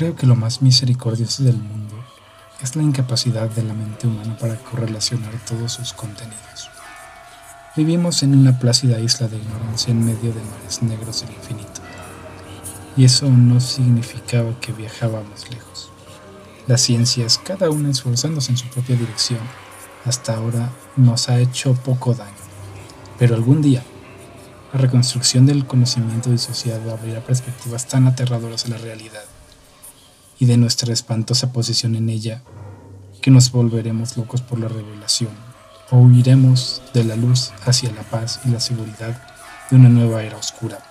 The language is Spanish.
Creo que lo más misericordioso del mundo es la incapacidad de la mente humana para correlacionar todos sus contenidos. Vivimos en una plácida isla de ignorancia en medio de mares negros del infinito. Y eso no significaba que viajábamos lejos. Las ciencias, cada una esforzándose en su propia dirección, hasta ahora nos ha hecho poco daño. Pero algún día, la reconstrucción del conocimiento disociado abrirá perspectivas tan aterradoras a la realidad y de nuestra espantosa posición en ella que nos volveremos locos por la revelación o huiremos de la luz hacia la paz y la seguridad de una nueva era oscura.